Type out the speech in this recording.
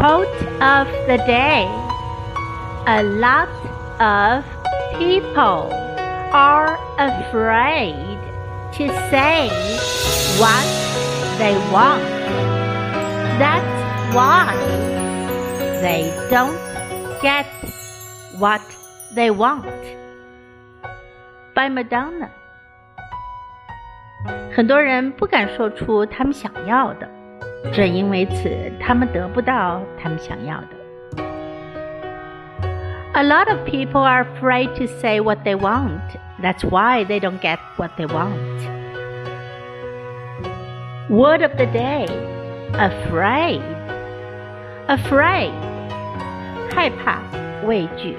Quote of the day A lot of people are afraid to say what they want. That's why they don't get what they want. By Madonna. 很多人不敢说出他们想要的， 正因为此，他们得不到他们想要的。A lot of people are afraid to say what they want. That's why they don't get what they want. Word of the day afraid. Afraid. 害怕、畏惧。